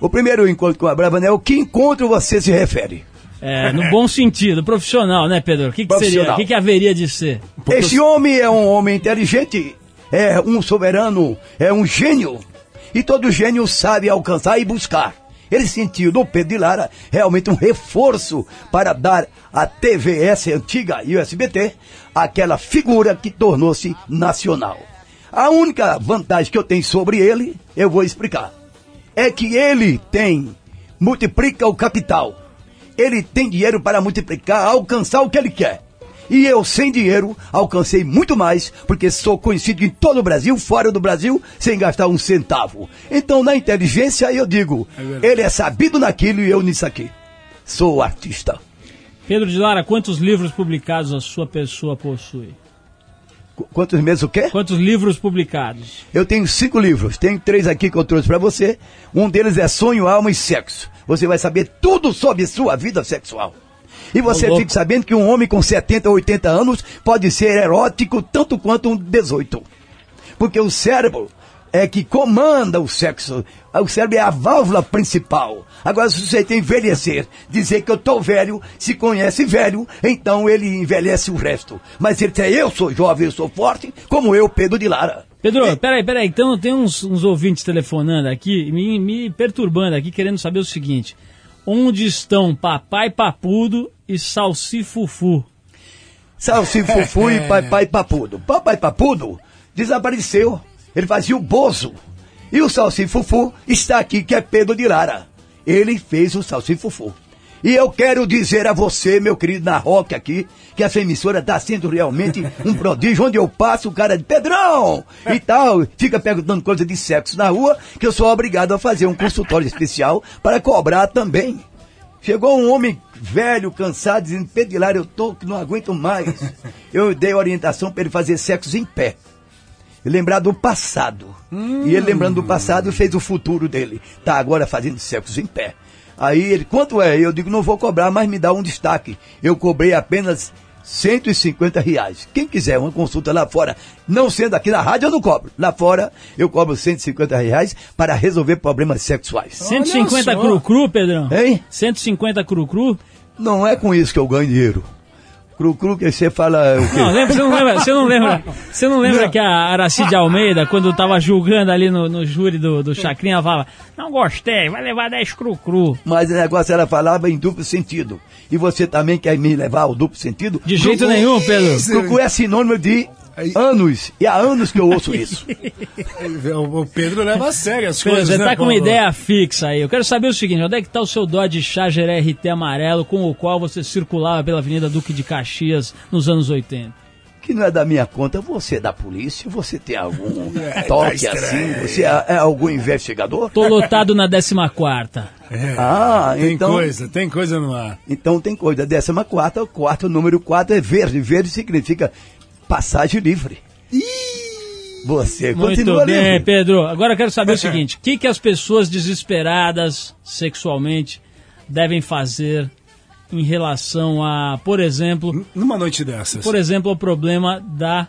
O primeiro encontro com a Bravanel, que encontro você se refere? É, no bom sentido, profissional, né, Pedro? O que, que seria? O que, que haveria de ser? Este homem é um homem inteligente, é um soberano, é um gênio. E todo gênio sabe alcançar e buscar. Ele sentiu no Pedro de Lara realmente um reforço para dar à TVS antiga e o SBT aquela figura que tornou-se nacional. A única vantagem que eu tenho sobre ele, eu vou explicar. É que ele tem, multiplica o capital. Ele tem dinheiro para multiplicar, alcançar o que ele quer. E eu, sem dinheiro, alcancei muito mais, porque sou conhecido em todo o Brasil, fora do Brasil, sem gastar um centavo. Então, na inteligência, eu digo, ele é sabido naquilo e eu nisso aqui. Sou artista. Pedro de Lara, quantos livros publicados a sua pessoa possui? Qu- Quantos meses o quê? Quantos livros publicados? Eu tenho cinco livros, tenho três aqui que eu trouxe para você. Um deles é Sonho, Alma e Sexo. Você vai saber tudo sobre sua vida sexual. E você fica sabendo que um homem com 70 ou 80 anos pode ser erótico tanto quanto um 18. Porque o cérebro é que comanda o sexo. O cérebro é a válvula principal. Agora, se você tem envelhecer, dizer que eu tô velho, se conhece velho, então ele envelhece o resto. Mas ele diz, eu sou jovem, eu sou forte, como eu, Pedro de Lara. Pedro, peraí, peraí. Então tem uns, uns ouvintes telefonando aqui, me, me perturbando aqui, querendo saber o seguinte: onde estão Papai Papudo e Salsifufu? Salsifufu e Papai Papudo. Papai Papudo desapareceu. Ele fazia o bozo. E o Salsifufu está aqui, que é Pedro de Lara. Ele fez o Salsifufu. E eu quero dizer a você, meu querido na Rock aqui, que essa emissora está sendo realmente um prodígio. Onde eu passo, o cara de Pedrão e tal, fica perguntando coisa de sexo na rua, que eu sou obrigado a fazer um consultório especial para cobrar também. Chegou um homem velho, cansado, dizendo, Pedro de Lara, eu tô que não aguento mais. Eu dei orientação para ele fazer sexo em pé. Lembrar do passado. E ele lembrando do passado fez o futuro dele. Tá agora fazendo sexo em pé. Aí ele, quanto é? Eu digo, não vou cobrar, mas me dá um destaque. Eu cobrei apenas 150 reais. Quem quiser uma consulta lá fora, não sendo aqui na rádio, eu não cobro. Lá fora, eu cobro 150 reais para resolver problemas sexuais. 150 só. cru-cru, Pedrão? Hein? 150 cru-cru? Não é com isso que eu ganho dinheiro. Cru cru que você fala é o quê? Não, lembra, você não lembra, você não lembra, você não lembra que a Aracide Almeida, quando tava julgando ali no, no júri do, do Chacrinha, falava, não gostei, vai levar 10 cru-cru. Mas o negócio ela falava em duplo sentido. E você também quer me levar ao duplo sentido? De jeito nenhum, Pedro. Cru é sinônimo de Aí- anos. E há anos que eu ouço isso. O Pedro leva a sério as Pedro, coisas, você né, tá com uma ideia fixa aí. Eu quero saber o seguinte, onde é que tá o seu Dodge Charger RT amarelo com o qual você circulava pela Avenida Duque de Caxias nos anos 80? que não é da minha conta. Você é da polícia? Você tem algum toque tá assim? estranho. Você é, é algum investigador? Tô lotado na 14ª. É, Ah, tem então, coisa, tem coisa no ar. então tem coisa. Décima quarta, o quarto, o número 4 é verde. Verde significa passagem livre. Você Muito continua bem, livre. Pedro. Agora eu quero saber o seguinte: o que, que as pessoas desesperadas sexualmente devem fazer em relação a, por exemplo, Numa noite dessas. por exemplo, o problema da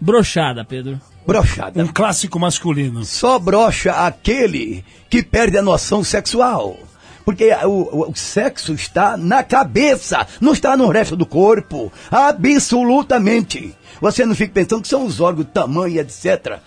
brochada, Pedro? Brochada. Um clássico masculino. Só brocha aquele que perde a noção sexual. Porque o, o- sexo está na cabeça, não está no resto do corpo. Absolutamente. Você não fica pensando que são os órgãos, tamanho, etc.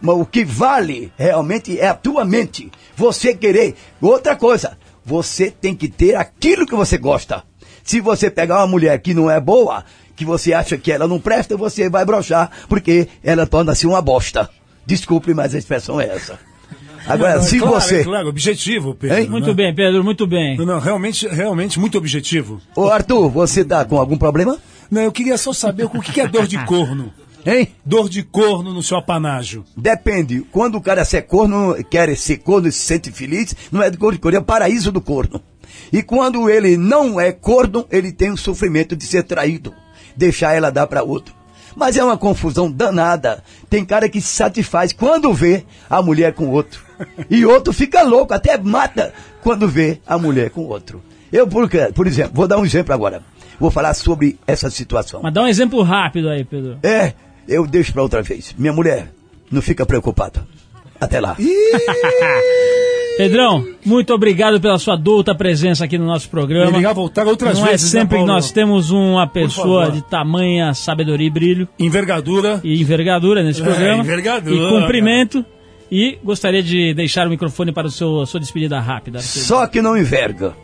Mas o que vale realmente é a tua mente. Você querer. Outra coisa, você tem que ter aquilo que você gosta. Se você pegar uma mulher que não é boa, que você acha que ela não presta, você vai brochar, porque ela torna-se uma bosta. Desculpe, mas a expressão é essa. Agora, Não, é se claro, você. é claro, objetivo, Pedro. Hein? Muito né? bem, Pedro, muito bem. Não, não, realmente, realmente muito objetivo. Ô, Arthur, você tá com algum problema? Não, eu queria só saber o que é dor de corno. Hein? Dor de corno no seu apanágio. Depende. Quando o cara ser corno, quer ser corno e se sente feliz, não é de corno de corno, é o paraíso do corno. E quando ele não é corno, ele tem o sofrimento de ser traído, deixar ela dar para outro. Mas é uma confusão danada. Tem cara que se satisfaz quando vê a mulher com outro. E outro fica louco, até mata quando vê a mulher com outro. Eu, por, por exemplo, vou dar um exemplo agora. Vou falar sobre essa situação. Mas dá um exemplo rápido aí, Pedro. É, eu deixo pra outra vez. Minha mulher, não fica preocupada. Até lá. Pedrão, muito obrigado pela sua adulta presença aqui no nosso programa. Obrigado, voltar outras Não vezes, é né, sempre que nós temos uma pessoa de tamanha sabedoria e brilho Envergadura. e envergadura nesse É, programa. envergadura, E cumprimento. E gostaria de deixar o microfone para o seu, a sua despedida rápida. Só que não enverga.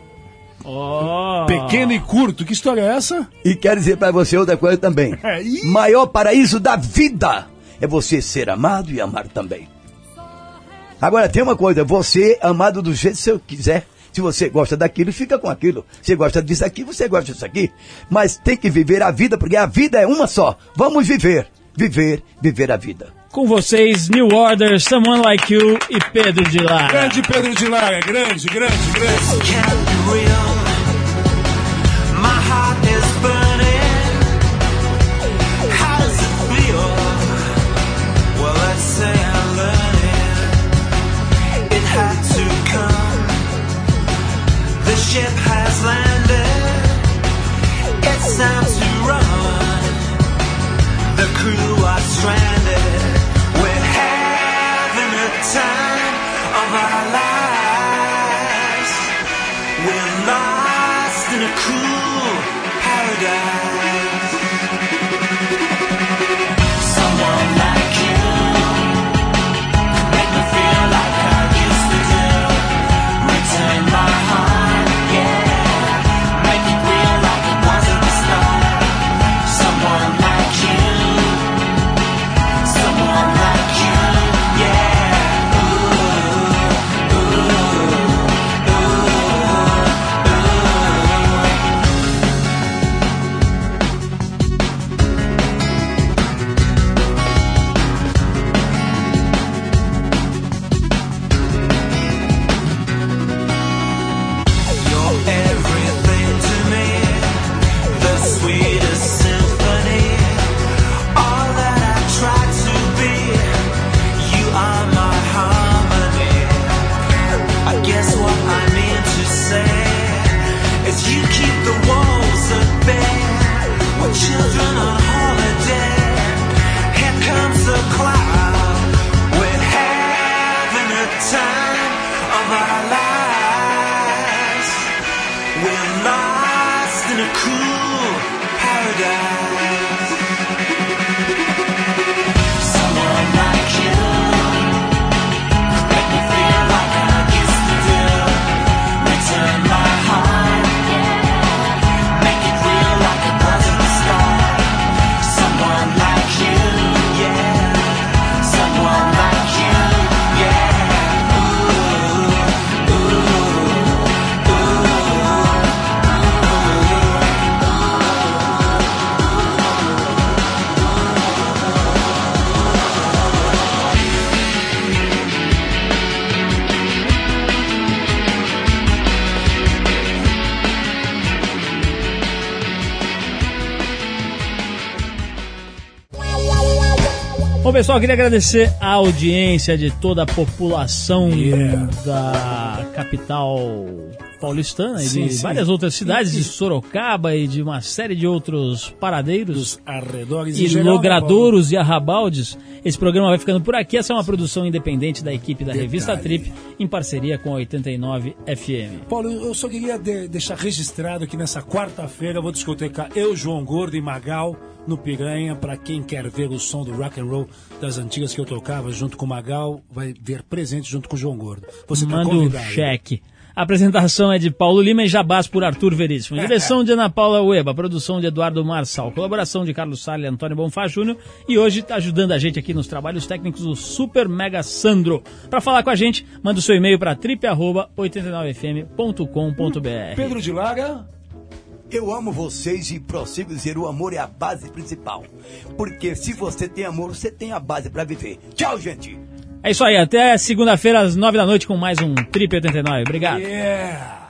Oh. Pequeno e curto. Que história é essa? E quero dizer pra você outra coisa também. É, ih. Maior paraíso da vida é você ser amado e amar também. Agora tem uma coisa, você é amado do jeito que você quiser. Se você gosta daquilo, fica com aquilo. Se gosta disso aqui, você gosta disso aqui. Mas tem que viver a vida, porque a vida é uma só. Vamos viver. Viver, viver a vida. Com vocês, New Order, Someone Like You e Pedro de Lara. Grande Pedro de Lara. Grande, grande, grande. Pessoal, queria agradecer a audiência de toda a população Yeah. da capital paulistana e Sim, de sim. várias outras cidades, de Sorocaba e de uma série de outros paradeiros Dos arredores e geral, né, logradouros e arrabaldes. Esse programa vai ficando por aqui. Essa é uma produção independente da equipe da revista Trip, em parceria com a 89 FM. Paulo, eu só queria de- deixar registrado que nessa quarta-feira eu vou discotecar eu, João Gordo e Magal no Piranha. Pra quem quer ver o som do rock and roll das antigas que eu tocava junto com o Magal, vai ver presente junto com o João Gordo. Você tá Manda um convidado. cheque. A apresentação é de Paulo Lima e Jabás por Arthur Veríssimo. Direção de Ana Paula Ueba, produção de Eduardo Marçal, colaboração de Carlos Salles e Antônio Bonfá Júnior e hoje tá ajudando a gente aqui nos trabalhos técnicos o Super Mega Sandro. Para falar com a gente, manda o seu e-mail para trip@89fm.com.br. Pedro de Lara. Eu amo vocês e prossigo dizer o amor é a base principal. Porque se você tem amor, você tem a base pra viver. Tchau, gente! É isso aí, até segunda-feira às nove da noite com mais um Trip 89. Obrigado. Yeah.